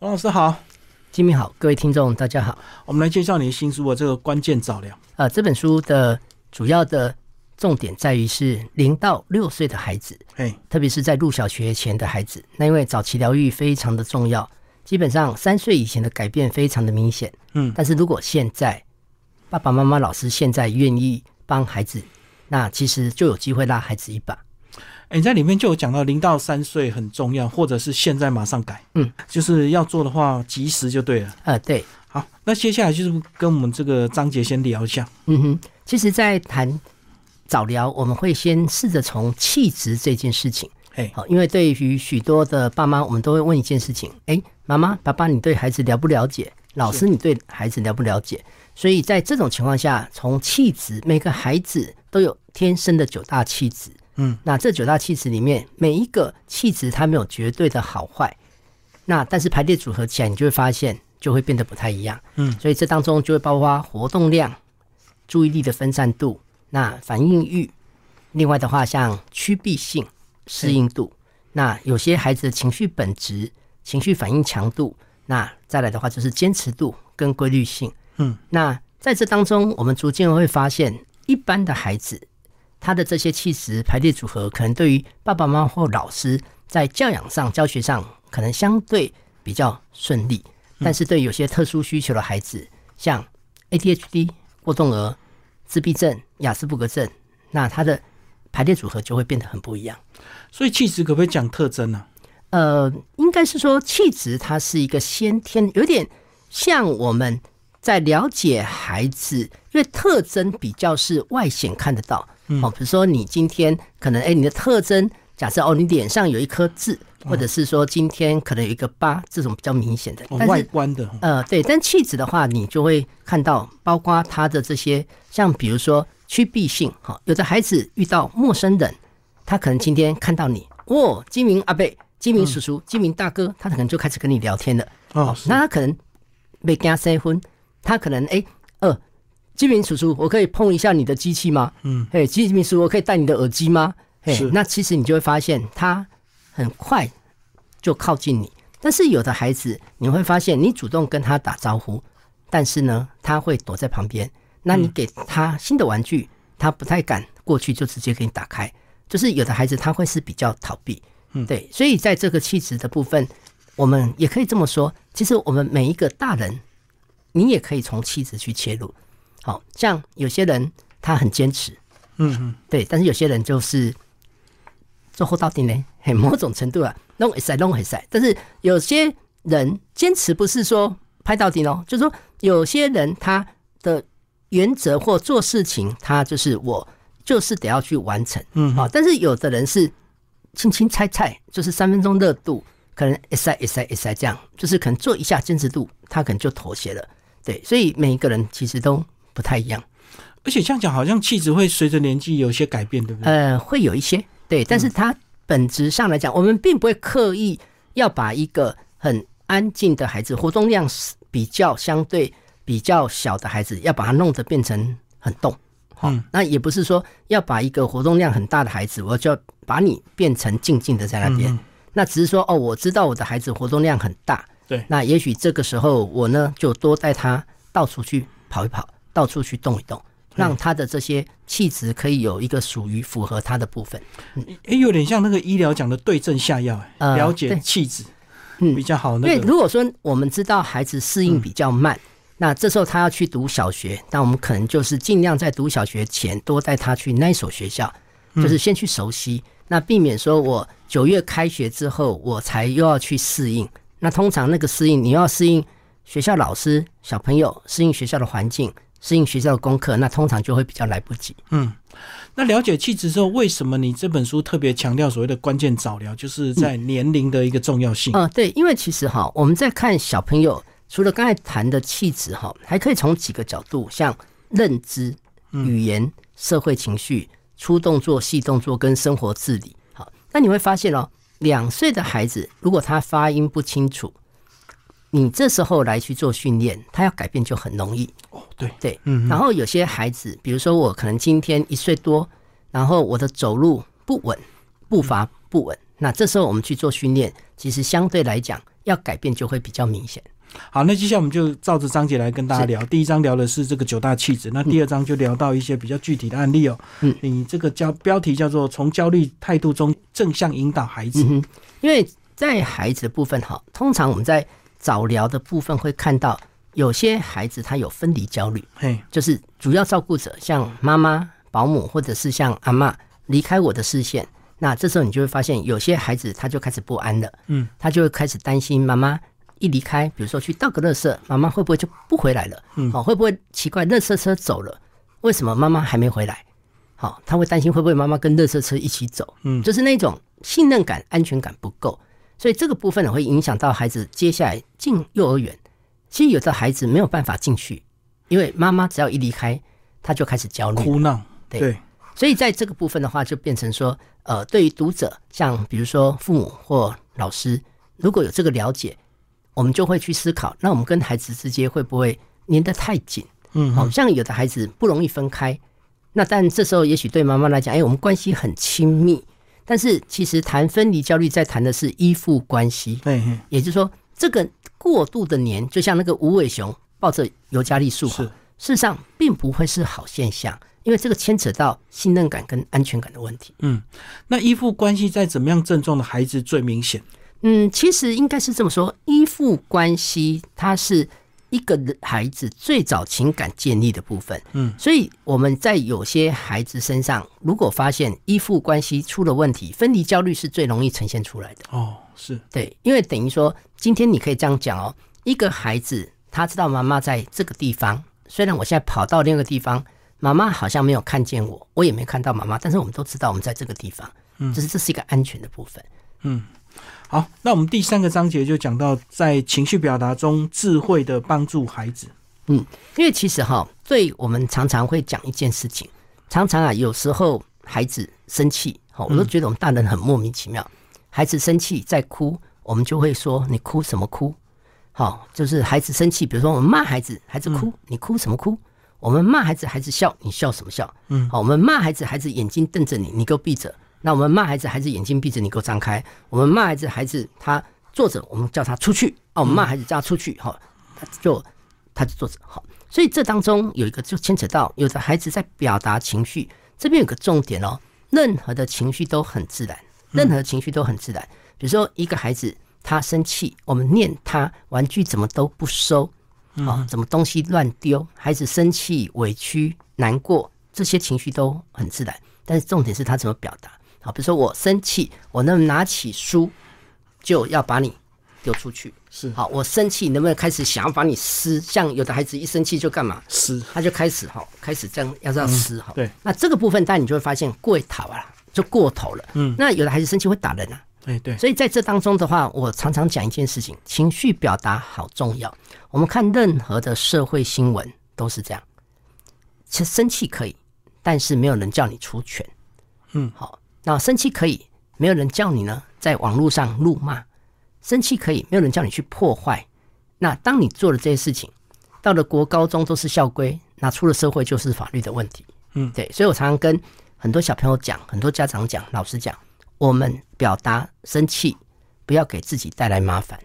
王老师好，金明好，各位听众大家好。我们来介绍你的新书的，这个关键早疗。呃，这本书的主要的重点在于是零到六岁的孩子，哎，特别是在入小学前的孩子。那因为早期疗愈非常的重要，基本上三岁以前的改变非常的明显。嗯，但是如果现在爸爸妈妈、老师现在愿意帮孩子，那其实就有机会拉孩子一把。哎，你在里面就有讲到零到三岁很重要，或者是现在马上改，嗯，就是要做的话及时就对了。呃，对，好，那接下来就是跟我们这个章节先聊一下。嗯哼，其实，在谈早疗，我们会先试着从气质这件事情。嘿，好，因为对于许多的爸妈，我们都会问一件事情：哎，妈妈、爸爸，你对孩子了不了解？老师，你对孩子了不了解？所以在这种情况下，从气质，每个孩子都有天生的九大气质。嗯，那这九大气质里面，每一个气质它没有绝对的好坏，那但是排列组合起来，你就会发现就会变得不太一样。嗯，所以这当中就会包括活动量、注意力的分散度、那反应欲，另外的话像趋避性、适应度，那有些孩子的情绪本质、情绪反应强度，那再来的话就是坚持度跟规律性。嗯，那在这当中，我们逐渐会发现，一般的孩子。他的这些气质排列组合，可能对于爸爸妈妈或老师在教养上、教学上，可能相对比较顺利。但是对有些特殊需求的孩子，像 ADHD、过动儿、自闭症、雅斯伯格症，那他的排列组合就会变得很不一样。所以气质可不可以讲特征呢？呃，应该是说气质它是一个先天，有点像我们在了解孩子，因为特征比较是外显看得到。哦，比如说你今天可能哎，你的特征假设哦，你脸上有一颗痣，或者是说今天可能有一个疤，这种比较明显的外观的。呃，对，但气质的话，你就会看到，包括他的这些，像比如说趋避性，哈，有的孩子遇到陌生人，他可能今天看到你，哦，金明阿贝、金明叔叔、金明大哥，他可能就开始跟你聊天了。哦，那他可能被跟他结婚，他可能哎，呃。金明叔叔，我可以碰一下你的机器吗？嗯，嘿，金明叔叔，我可以戴你的耳机吗？嘿，是。那其实你就会发现，他很快就靠近你。但是有的孩子，你会发现，你主动跟他打招呼，但是呢，他会躲在旁边。那你给他新的玩具，他不太敢过去，就直接给你打开。就是有的孩子，他会是比较逃避。嗯，对。所以在这个气质的部分，我们也可以这么说：，其实我们每一个大人，你也可以从气质去切入。好像有些人他很坚持，嗯嗯，对，但是有些人就是做后到底呢，很某种程度啊，弄一塞，弄一塞。但是有些人坚持不是说拍到底哦，就是说有些人他的原则或做事情，他就是我就是得要去完成，嗯，好。但是有的人是轻轻猜猜，就是三分钟热度，可能一晒一晒一晒这样，就是可能做一下坚持度，他可能就妥协了。对，所以每一个人其实都。不太一样，而且这样讲，好像气质会随着年纪有些改变，对不对？呃，会有一些，对，但是它本质上来讲，我们并不会刻意要把一个很安静的孩子，活动量比较相对比较小的孩子，要把它弄得变成很动。嗯，那也不是说要把一个活动量很大的孩子，我就要把你变成静静的在那边。那只是说，哦，我知道我的孩子活动量很大，对，那也许这个时候我呢就多带他到处去跑一跑。到处去动一动，让他的这些气质可以有一个属于符合他的部分。哎，有点像那个医疗讲的对症下药，了解气质，嗯，比较好。因为如果说我们知道孩子适应比较慢，那这时候他要去读小学，那我们可能就是尽量在读小学前多带他去那所学校，就是先去熟悉，那避免说我九月开学之后我才又要去适应。那通常那个适应，你要适应学校老师、小朋友，适应学校的环境。适应学校的功课，那通常就会比较来不及。嗯，那了解气质之后，为什么你这本书特别强调所谓的关键早疗，就是在年龄的一个重要性？嗯，对，因为其实哈，我们在看小朋友，除了刚才谈的气质哈，还可以从几个角度，像认知、语言、社会情绪、粗动作、细动作跟生活自理。好，那你会发现哦，两岁的孩子如果他发音不清楚。你这时候来去做训练，他要改变就很容易哦。对对，嗯。然后有些孩子，比如说我可能今天一岁多，然后我的走路不稳，步伐不稳，那这时候我们去做训练，其实相对来讲要改变就会比较明显。好，那接下来我们就照着章节来跟大家聊。第一章聊的是这个九大气质，那第二章就聊到一些比较具体的案例哦。嗯，你这个叫标题叫做“从焦虑态度中正向引导孩子”。嗯，因为在孩子的部分哈，通常我们在早疗的部分会看到有些孩子他有分离焦虑，嘿，就是主要照顾者像妈妈、保姆或者是像阿妈离开我的视线，那这时候你就会发现有些孩子他就开始不安了，嗯，他就会开始担心妈妈一离开，比如说去倒个垃圾，妈妈会不会就不回来了？嗯哦，会不会奇怪，垃圾车走了，为什么妈妈还没回来？好、他会担心会不会妈妈跟垃圾车一起走？嗯就是那种信任感、安全感不够，所以这个部分呢会影响到孩子接下来进幼儿园。其实有的孩子没有办法进去，因为妈妈只要一离开，他就开始焦虑。哭闹，对对，所以在这个部分的话，就变成说，呃，对于读者，像比如说父母或老师，如果有这个了解，我们就会去思考，那我们跟孩子之间会不会粘得太紧？嗯，好、像有的孩子不容易分开，那但这时候也许对妈妈来讲，哎，我们关系很亲密，但是其实谈分离焦虑在谈的是依附关系，对，嘿也就是说，这个过度的黏，就像那个无尾熊抱着尤加利树，是事实上并不会是好现象，因为这个牵扯到信任感跟安全感的问题。嗯，那依附关系在怎么样症状的孩子最明显？嗯，其实应该是这么说，依附关系它是一个孩子最早情感建立的部分。嗯，所以我们在有些孩子身上，如果发现依附关系出了问题，分离焦虑是最容易呈现出来的。哦，是，对，因为等于说，今天你可以这样讲哦，一个孩子他知道妈妈在这个地方，虽然我现在跑到另一个地方，妈妈好像没有看见我，我也没看到妈妈，但是我们都知道我们在这个地方，嗯，就是这是一个安全的部分。好，那我们第三个章节就讲到在情绪表达中智慧的帮助孩子。嗯因为其实哈，对我们常常会讲一件事情，常常啊，有时候孩子生气，哈，我都觉得我们大人很莫名其妙。孩子生气在哭，我们就会说你哭什么哭？好，就是孩子生气，比如说我们骂孩子，孩子哭，你哭什么哭？我们骂孩子，孩子笑，你笑什么笑？嗯好，我们骂孩子，孩子眼睛瞪着你，你给我闭着。那我们骂孩子，孩子眼睛闭着，你给我张开。我们骂孩子，孩子他坐着，我们叫他出去。啊，我们骂孩子叫他出去，好，他就他就坐着，好。所以这当中有一个就牵扯到，有的孩子在表达情绪，这边有个重点哦，任何的情绪都很自然，任何情绪都很自然。比如说一个孩子他生气，我们念他玩具怎么都不收，啊，怎么东西乱丢，孩子生气、委屈、难过，这些情绪都很自然，但是重点是他怎么表达。好，比如说我生气，我能不能拿起书就要把你丢出去？是好，我生气，能不能开始想要把你撕？像有的孩子一生气就干嘛？撕，他就开始哈，开始这样要这样撕哈。对，那这个部分，但你就会发现过头啊，就过头了。嗯，那有的孩子生气会打人啊，对对，所以在这当中的话，我常常讲一件事情：情绪表达好重要。我们看任何的社会新闻都是这样，其实生气可以，但是没有人叫你出拳。嗯，好，那生气可以，没有人叫你呢在网络上怒骂。生气可以，没有人叫你去破坏。那当你做了这些事情，到了国高中都是校规，那出了社会就是法律的问题。嗯对，所以我常常跟很多小朋友讲，很多家长讲，老师讲，我们表达生气，不要给自己带来麻烦。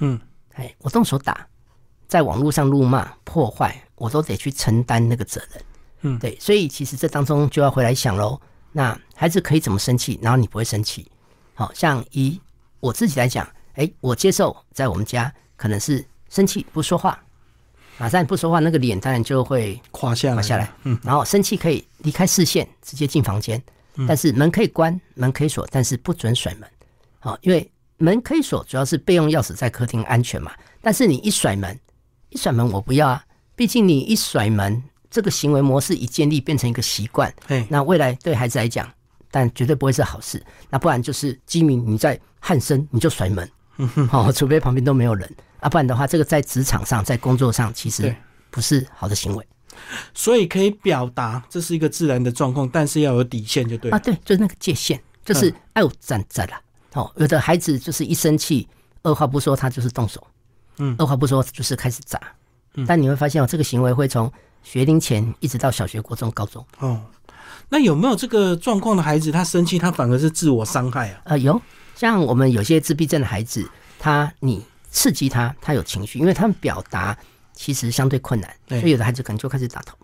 嗯，哎，我动手打，在网络上怒骂、破坏，我都得去承担那个责任。嗯对，所以其实这当中就要回来想喽。那孩子可以怎么生气，然后你不会生气？好像以我自己来讲，哎，我接受在我们家可能是生气不说话，马上不说话，那个脸当然就会垮下来，滑下来。嗯，然后生气可以离开视线，直接进房间，但是门可以关，门可以锁，但是不准甩门。好，因为门可以锁，主要是备用钥匙在客厅安全嘛。但是你一甩门，一甩门我不要啊，毕竟你一甩门，这个行为模式一建立变成一个习惯，嘿，那未来对孩子来讲，但绝对不会是好事。那不然就是基民你在鼾声你就甩门，好、除非旁边都没有人啊，不然的话，这个在职场上、在工作上其实不是好的行为所以可以表达，这是一个自然的状况，但是要有底线，就对了啊。对，就是那个界限，就是哎呦站在啦。哦，有的孩子就是一生气，二话不说他就是动手，嗯二话不说就是开始砸。但你会发现哦，这个行为会从学龄前一直到小学、国中、高中。哦，那有没有这个状况的孩子，他生气，他反而是自我伤害啊？呃，有像我们有些自闭症的孩子，他你刺激他，他有情绪，因为他们表达其实相对困难，所以有的孩子可能就开始打头，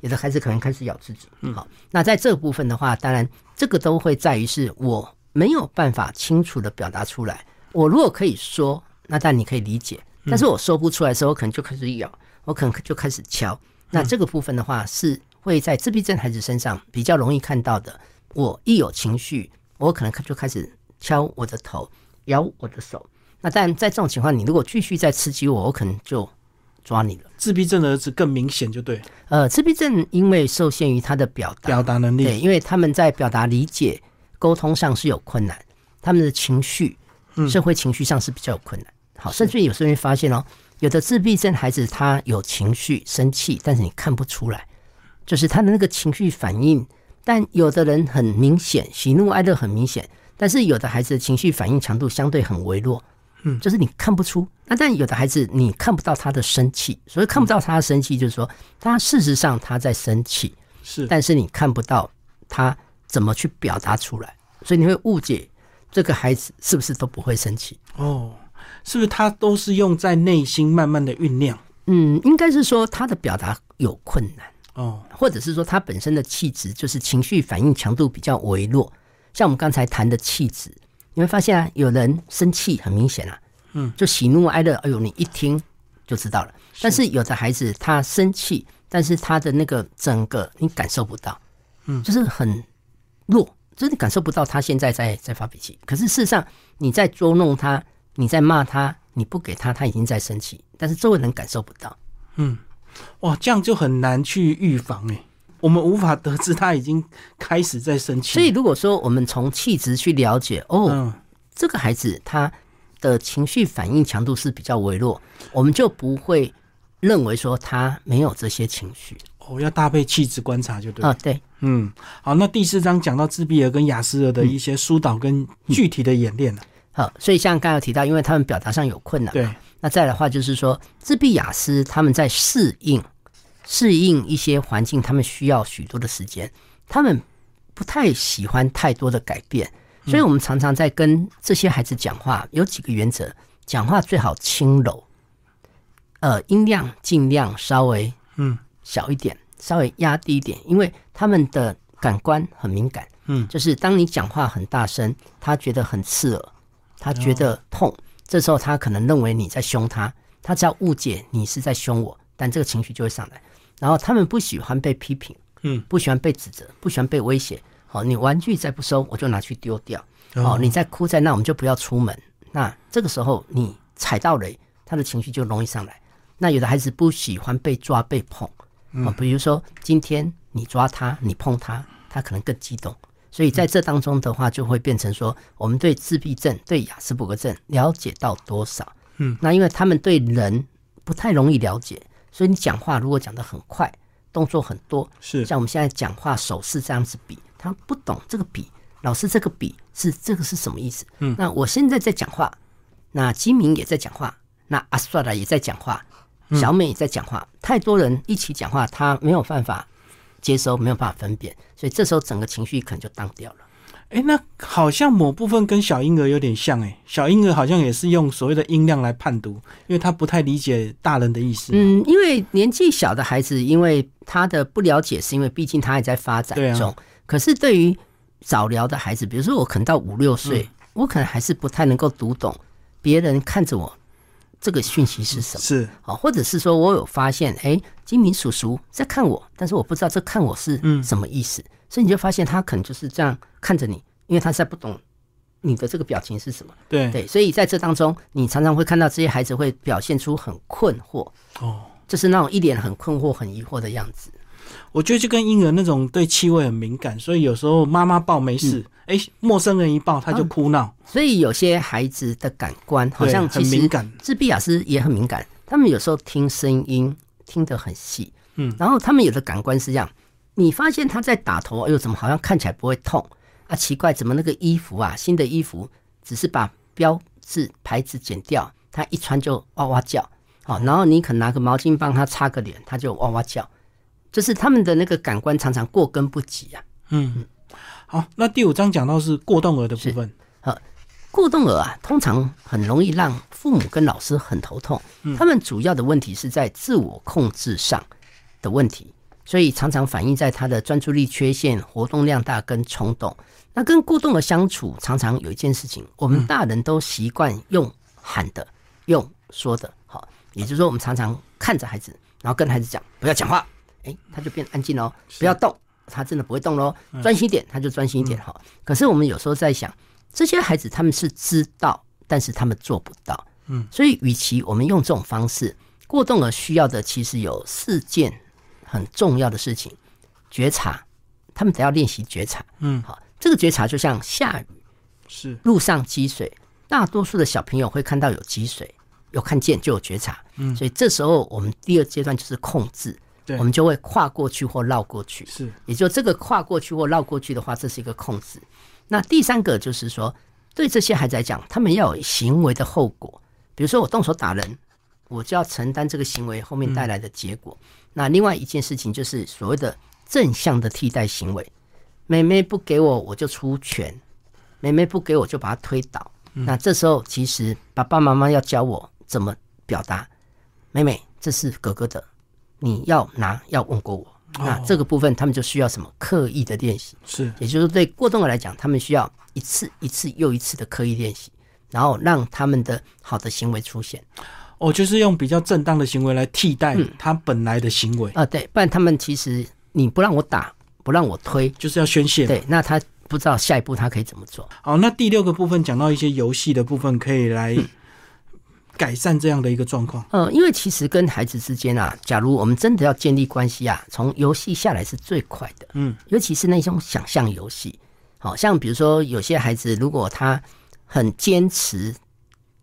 有的孩子可能开始咬自己。嗯好，那在这个部分的话，当然这个都会在于是我没有办法清楚的表达出来。我如果可以说，那但你可以理解，但是我说不出来的时候，我可能就开始咬，我可能就开始敲。那这个部分的话，是会在自闭症孩子身上比较容易看到的。我一有情绪，我可能就开始敲我的头，咬我的手。那但在这种情况，你如果继续再刺激我，我可能就抓你了。自闭症的儿子更明显，就对呃，自闭症因为受限于他的表达，表达能力对，因为他们在表达、理解、沟通上是有困难，他们的情绪、社会情绪上是比较有困难。好，甚至有时候会发现哦，有的自闭症孩子他有情绪、生气，但是你看不出来，就是他的那个情绪反应。但有的人很明显，喜怒哀乐很明显，但是有的孩子的情绪反应强度相对很微弱，嗯，就是你看不出。那但有的孩子你看不到他的生气，所以看不到他的生气，就是说他事实上他在生气，是但是你看不到他怎么去表达出来，所以你会误解这个孩子是不是都不会生气。哦，是不是他都是用在内心慢慢的酝酿？嗯，应该是说他的表达有困难，哦，或者是说他本身的气质就是情绪反应强度比较微弱。像我们刚才谈的气质，你会发现啊，有人生气很明显啊，嗯，就喜怒哀乐，哎呦，你一听就知道了。但是有的孩子他生气，但是他的那个整个你感受不到，嗯就是很弱，就是你感受不到他现在在在发脾气。可是事实上你在捉弄他，你在骂他，你不给他，他已经在生气，但是周围人感受不到。嗯哇，这样就很难去预防哎，我们无法得知他已经开始在生气，所以如果说我们从气质去了解，哦，嗯，这个孩子他的情绪反应强度是比较微弱，我们就不会认为说他没有这些情绪哦，要搭配气质观察就对了。啊。对，嗯，好，那第四章讲到自闭儿跟雅思儿的一些疏导跟具体的演练了。好，所以像刚才有提到，因为他们表达上有困难，对，那再来的话就是说，自闭雅思他们在适应适应一些环境，他们需要许多的时间，他们不太喜欢太多的改变，所以我们常常在跟这些孩子讲话，有几个原则：讲话最好轻柔，呃，音量尽量稍微嗯。小一点，稍微压低一点，因为他们的感官很敏感。嗯，就是当你讲话很大声，他觉得很刺耳，他觉得痛，这时候他可能认为你在凶他，他只要误解你是在凶我，但这个情绪就会上来。然后他们不喜欢被批评，嗯，不喜欢被指责，不喜欢被威胁。好，你玩具再不收，我就拿去丢掉。哦哦，你再哭再闹，我们就不要出门。那这个时候你踩到雷，他的情绪就容易上来。那有的孩子不喜欢被抓被碰，啊、比如说今天你抓他，你碰他，他可能更激动。所以在这当中的话，就会变成说，我们对自闭症、对雅斯伯格症了解到多少？嗯，那因为他们对人不太容易了解，所以你讲话如果讲得很快，动作很多，是像我们现在讲话手势这样子比，他不懂这个比，老师这个比是这个是什么意思？嗯，那我现在在讲话，那金明也在讲话，那阿算了也在讲话，小美也在讲话，太多人一起讲话，他没有办法接收，没有办法分辨，所以这时候整个情绪可能就荡掉了。哎，那好像某部分跟小婴儿有点像哎，小婴儿好像也是用所谓的音量来判读，因为他不太理解大人的意思。嗯，因为年纪小的孩子，因为他的不了解，是因为毕竟他还在发展中。可是对于早疗的孩子，比如说我可能到五六岁，我可能还是不太能够读懂别人看着我这个讯息是什么。是，啊，或者是说我有发现，哎，金明叔叔在看我，但是我不知道这看我是嗯什么意思，所以你就发现他可能就是这样看着你，因为他实在不懂你的这个表情是什么。对，对，所以在这当中，你常常会看到这些孩子会表现出很困惑，哦，就是那种一脸很困惑、很疑惑的样子。我觉得就跟婴儿那种对气味很敏感，所以有时候妈妈抱没事，哎、陌生人一抱他就哭闹，所以有些孩子的感官好像很敏感。自闭雅思也很敏感，他们有时候听声音听得很细，嗯，然后他们有的感官是这样，你发现他在打头，哎呦，怎么好像看起来不会痛？啊？奇怪，怎么那个衣服啊，新的衣服只是把标志牌子剪掉，他一穿就哇哇叫，好，然后你可能拿个毛巾帮他擦个脸，他就哇哇叫，就是他们的那个感官常常过跟不及啊。嗯，好，那第五章讲到是过动儿的部分，好过动儿啊，通常很容易让父母跟老师很头痛。他们主要的问题是在自我控制上的问题，所以常常反映在他的专注力缺陷、活动量大跟冲动。那跟过动儿相处，常常有一件事情，我们大人都习惯用喊的、用说的，好，也就是说，我们常常看着孩子，然后跟孩子讲不要讲话，诶，他就变安静喽，不要动，他真的不会动喽，专心一点，他就专心一点哈。可是我们有时候在想。这些孩子他们是知道，但是他们做不到。嗯，所以与其我们用这种方式，过动儿需要的其实有四件很重要的事情：觉察，他们得要练习觉察。嗯，好，这个觉察就像下雨，是路上积水，大多数的小朋友会看到有积水，有看见就有觉察。嗯，所以这时候我们第二阶段就是控制，对，我们就会跨过去或绕过去。是，也就这个跨过去或绕过去的话，这是一个控制。那第三个就是说，对这些孩子来讲，他们要有行为的后果。比如说，我动手打人，我就要承担这个行为后面带来的结果。那另外一件事情就是所谓的正向的替代行为。妹妹不给我，我就出拳；妹妹不给我，就把她推倒。那这时候，其实爸爸妈妈要教我怎么表达：妹妹，这是哥哥的，你要拿，要问过我。那这个部分，他们就需要什么刻意的练习？是，也就是对过动儿来讲，他们需要一次一次又一次的刻意练习，然后让他们的好的行为出现。哦，就是用比较正当的行为来替代他本来的行为啊。对，不然他们其实你不让我打，不让我推，就是要宣泄。对，那他不知道下一步他可以怎么做。好，那第六个部分讲到一些游戏的部分，可以来。改善这样的一个状况，呃，因为其实跟孩子之间啊，假如我们真的要建立关系啊，从游戏下来是最快的，嗯，尤其是那种想象游戏，好像比如说有些孩子如果他很坚持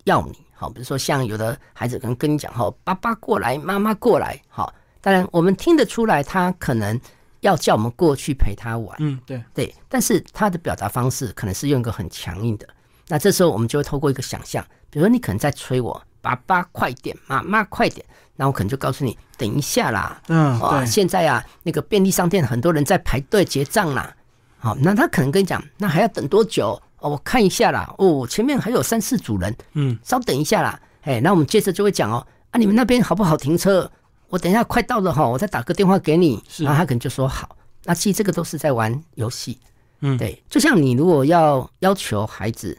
要你，好，比如说像有的孩子可能跟你讲，哈，爸爸过来，妈妈过来，好，当然我们听得出来，他可能要叫我们过去陪他玩，嗯，对。对，但是他的表达方式可能是用一个很强硬的，那这时候我们就会透过一个想象，比如说你可能在催我。爸爸快点，妈妈快点，那我可能就告诉你等一下啦。嗯，啊，现在啊，那个便利商店很多人在排队结账啦。好，那他可能跟你讲，那还要等多久？哦，我看一下啦。哦，前面还有三四组人。嗯，稍等一下啦。哎，那我们接着就会讲哦，啊，你们那边好不好停车？我等一下快到了哈，我再打个电话给你。是，然后他可能就说好。那其实这个都是在玩游戏。嗯，对，就像你如果要要求孩子，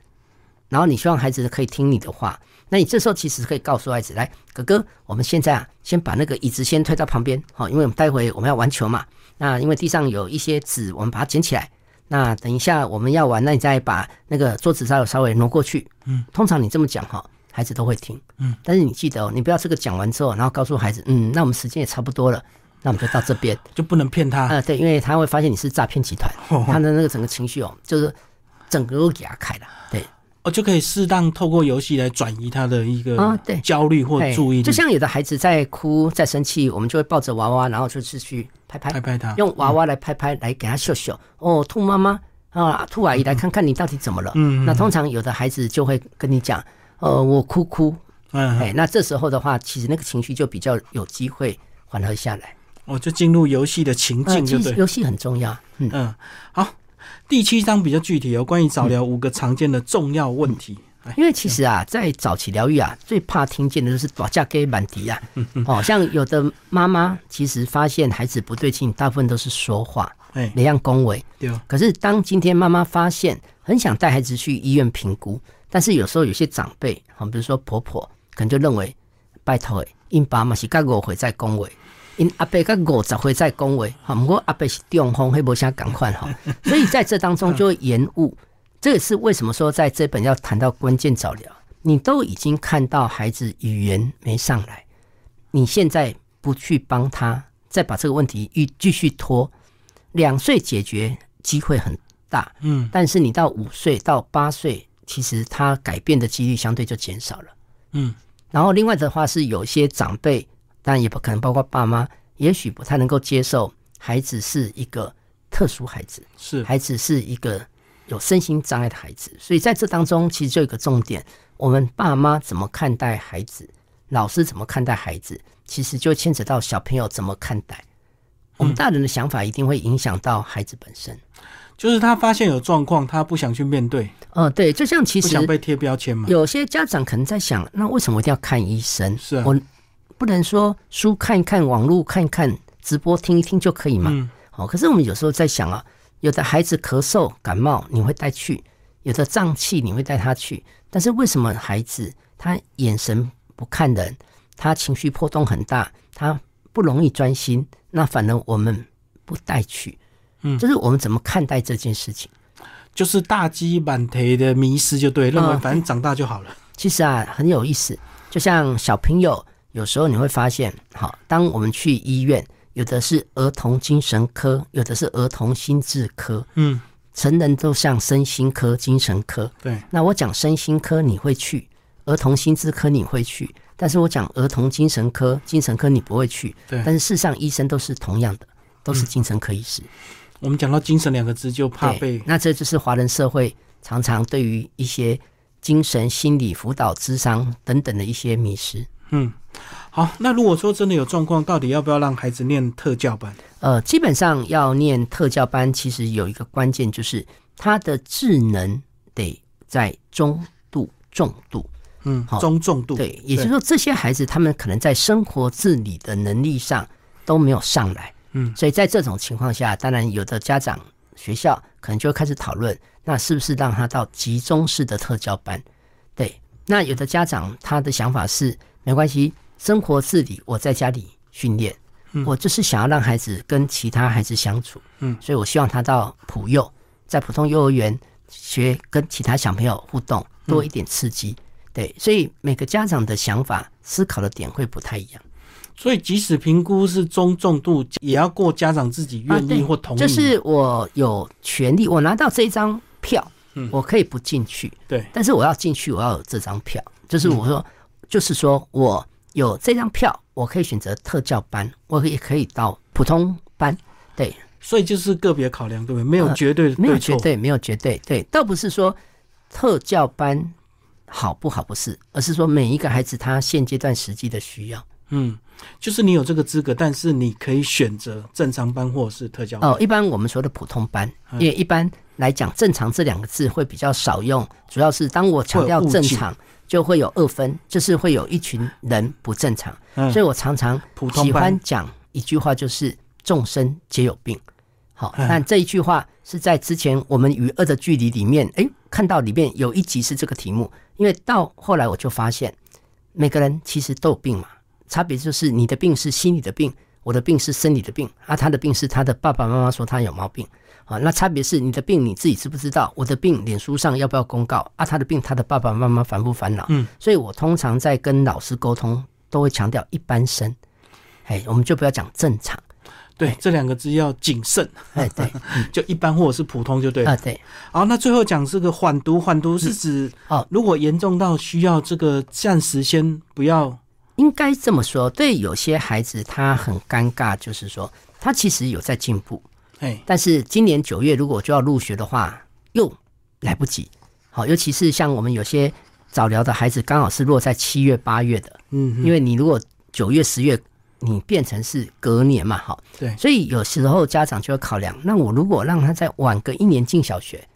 然后你希望孩子可以听你的话。那你这时候其实可以告诉孩子，来，哥哥，我们现在啊，先把那个椅子先推到旁边，好，因为我们待会我们要玩球嘛。那因为地上有一些纸，我们把它捡起来。那等一下我们要玩，那你再把那个桌子稍微稍微挪过去。嗯，通常你这么讲哈，孩子都会听。嗯，但是你记得哦，你不要这个讲完之后，然后告诉孩子，嗯，那我们时间也差不多了，那我们就到这边，就不能骗他。啊，对，因为他会发现你是诈骗集团，他的那个整个情绪哦，就是整个都给他开了。对。就可以适当透过游戏来转移他的一个焦虑或注意力。就像有的孩子在哭在生气，我们就会抱着娃娃，然后就是去拍拍拍拍他，用娃娃来拍拍来给他秀秀。哦，兔妈妈啊，兔阿姨来看看你到底怎么了？嗯，那通常有的孩子就会跟你讲，呃，我哭哭。嗯，哎，那这时候的话，其实那个情绪就比较有机会缓和下来。哦，就进入游戏的情境，就对。游戏很重要。嗯，好。第七章比较具体，有关于早疗五个常见的重要问题。因为其实啊，在早期疗愈啊，最怕听见的就是把价给满迪啊。哦，像有的妈妈其实发现孩子不对劲，大部分都是说话，哎，那样恭维。对。可是当今天妈妈发现很想带孩子去医院评估，但是有时候有些长辈，好，比如说婆婆，可能就认为拜托诶，因爸嘛是该我回再恭维。因阿伯跟五十岁再恭维，哈，不过阿伯是中风，黑无啥赶快哈，所以在这当中就会延误。这也是为什么说在这本要谈到关键早疗，你都已经看到孩子语言没上来，你现在不去帮他，再把这个问题继继续拖，两岁解决机会很大，嗯，但是你到五岁到八岁，其实他改变的几率相对就减少了，嗯，然后另外的话是有些长辈。但也不可能包括爸妈，也许不太能够接受孩子是一个特殊孩子，是孩子是一个有身心障碍的孩子，所以在这当中，其实就有一个重点：我们爸妈怎么看待孩子，老师怎么看待孩子，其实就牵扯到小朋友怎么看待。我们大人的想法一定会影响到孩子本身。就是他发现有状况，他不想去面对，嗯，对，就像其实不想被贴标签嘛。有些家长可能在想，那为什么我一定要看医生？是啊我不能说书看一看，网络看一看，直播听一听就可以嘛？嗯好、可是我们有时候在想啊，有的孩子咳嗽、感冒，你会带去；有的胀气，你会带他去。但是为什么孩子他眼神不看人，他情绪波动很大，他不容易专心，那反而我们不带去？嗯就是我们怎么看待这件事情？就是大鸡满腿的迷失，就对，认为嗯反正长大就好了。其实啊，很有意思。就像小朋友，有时候你会发现，好，当我们去医院，有的是儿童精神科，有的是儿童心智科，嗯，成人都像身心科、精神科。对，那我讲身心科你会去，儿童心智科你会去，但是我讲儿童精神科、精神科你不会去。对但是事实上医生都是同样的，都是精神科医师。我们讲到精神两个字，就怕被那这就是华人社会常常对于一些精神心理辅导、智商等等的一些迷失。嗯。好，那如果说真的有状况，到底要不要让孩子念特教班？呃，基本上要念特教班，其实有一个关键就是他的智能得在中度、重度。嗯好，中重度。对，也就是说，这些孩子他们可能在生活自理的能力上都没有上来。嗯，所以在这种情况下，当然有的家长、学校可能就会开始讨论，那是不是让他到集中式的特教班？对，那有的家长他的想法是没关系，生活自理我在家里训练，我就是想要让孩子跟其他孩子相处，嗯，所以我希望他到普幼，在普通幼儿园学跟其他小朋友互动，多一点刺激。对，所以每个家长的想法、思考的点会不太一样。所以即使评估是中重度，也要过家长自己愿意或同意。就是我有权利，我拿到这张票，嗯我可以不进去，对，但是我要进去，我要有这张票。就是我说，就是说我有这张票，我可以选择特教班，我也可以到普通班。对，所以就是个别考量，对不对？没有绝对没有。绝对，没有绝对，对，倒不是说特教班好不好，不是，而是说每一个孩子他现阶段实际的需要。嗯，就是你有这个资格，但是你可以选择正常班或者是特教班。哦，一般我们说的普通班，因为一般来讲，正常这两个字会比较少用，主要是当我强调正常，就会有二分，就是会有一群人不正常，嗯。所以我常常喜普通班。欢讲一句话，就是众生皆有病。好，嗯。但这一句话是在之前我们与恶的距离里面，诶，看到里面有一集是这个题目，因为到后来我就发现，每个人其实都有病嘛，差别就是你的病是心理的病，我的病是生理的病，啊，他的病是他的爸爸妈妈说他有毛病，啊，那差别是你的病你自己知不知道，我的病脸书上要不要公告？啊，他的病他的爸爸妈妈烦不烦恼？嗯，所以我通常在跟老师沟通都会强调一般生，哎，我们就不要讲正常，对，这两个字要谨慎，哎，对，就一般或者是普通就对了。啊，对，好，那最后讲这个缓读，缓读是指哦。如果严重到需要这个暂时先不要，应该这么说，对有些孩子他很尴尬，就是说他其实有在进步，哎，但是今年九月如果就要入学的话，又来不及。好，尤其是像我们有些早疗的孩子，刚好是落在七月、八月的，嗯，因为你如果九月、十月，你变成是隔年嘛，好，对。所以有时候家长就要考量，那我如果让他再晚个一年进小学，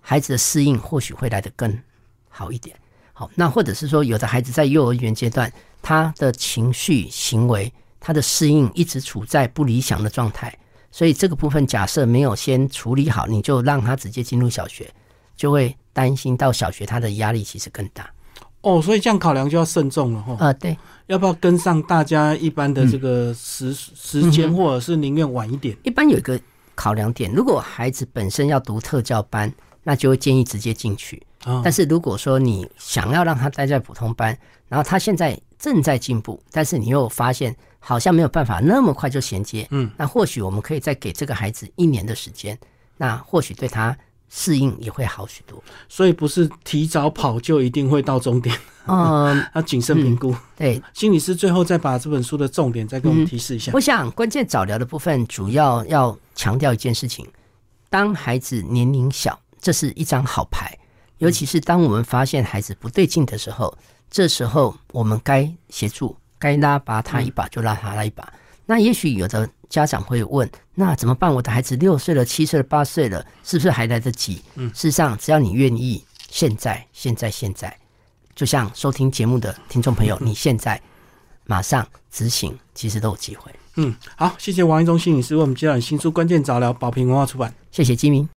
孩子的适应或许会来得更好一点。好，那或者是说，有的孩子在幼儿园阶段，他的情绪、行为、他的适应一直处在不理想的状态，所以这个部分假设没有先处理好，你就让他直接进入小学，就会担心到小学他的压力其实更大。哦，所以这样考量就要慎重了哈。呃，对，要不要跟上大家一般的这个时时间，或者是宁愿晚一点？一般有一个考量点，如果孩子本身要读特教班，那就会建议直接进去。啊但是如果说你想要让他待在普通班，然后他现在正在进步，但是你又发现好像没有办法那么快就衔接，嗯，那或许我们可以再给这个孩子一年的时间，那或许对他适应也会好许多。所以不是提早跑就一定会到终点，嗯，要谨慎评估。对，心理师最后再把这本书的重点再给我们提示一下。我想关键早疗的部分主要要强调一件事情：当孩子年龄小，这是一张好牌。尤其是当我们发现孩子不对劲的时候，这时候我们该协助、该拉拔他一把就拉他一把。那也许有的家长会问，那怎么办？我的孩子六岁了、七岁了、八岁了，是不是还来得及？嗯，事实上，只要你愿意，现在、现在、现在，就像收听节目的听众朋友，你现在马上执行，其实都有机会。嗯，好，谢谢王一中心理师为我们介绍新书《关键早疗》，宝瓶文化出版。谢谢基明。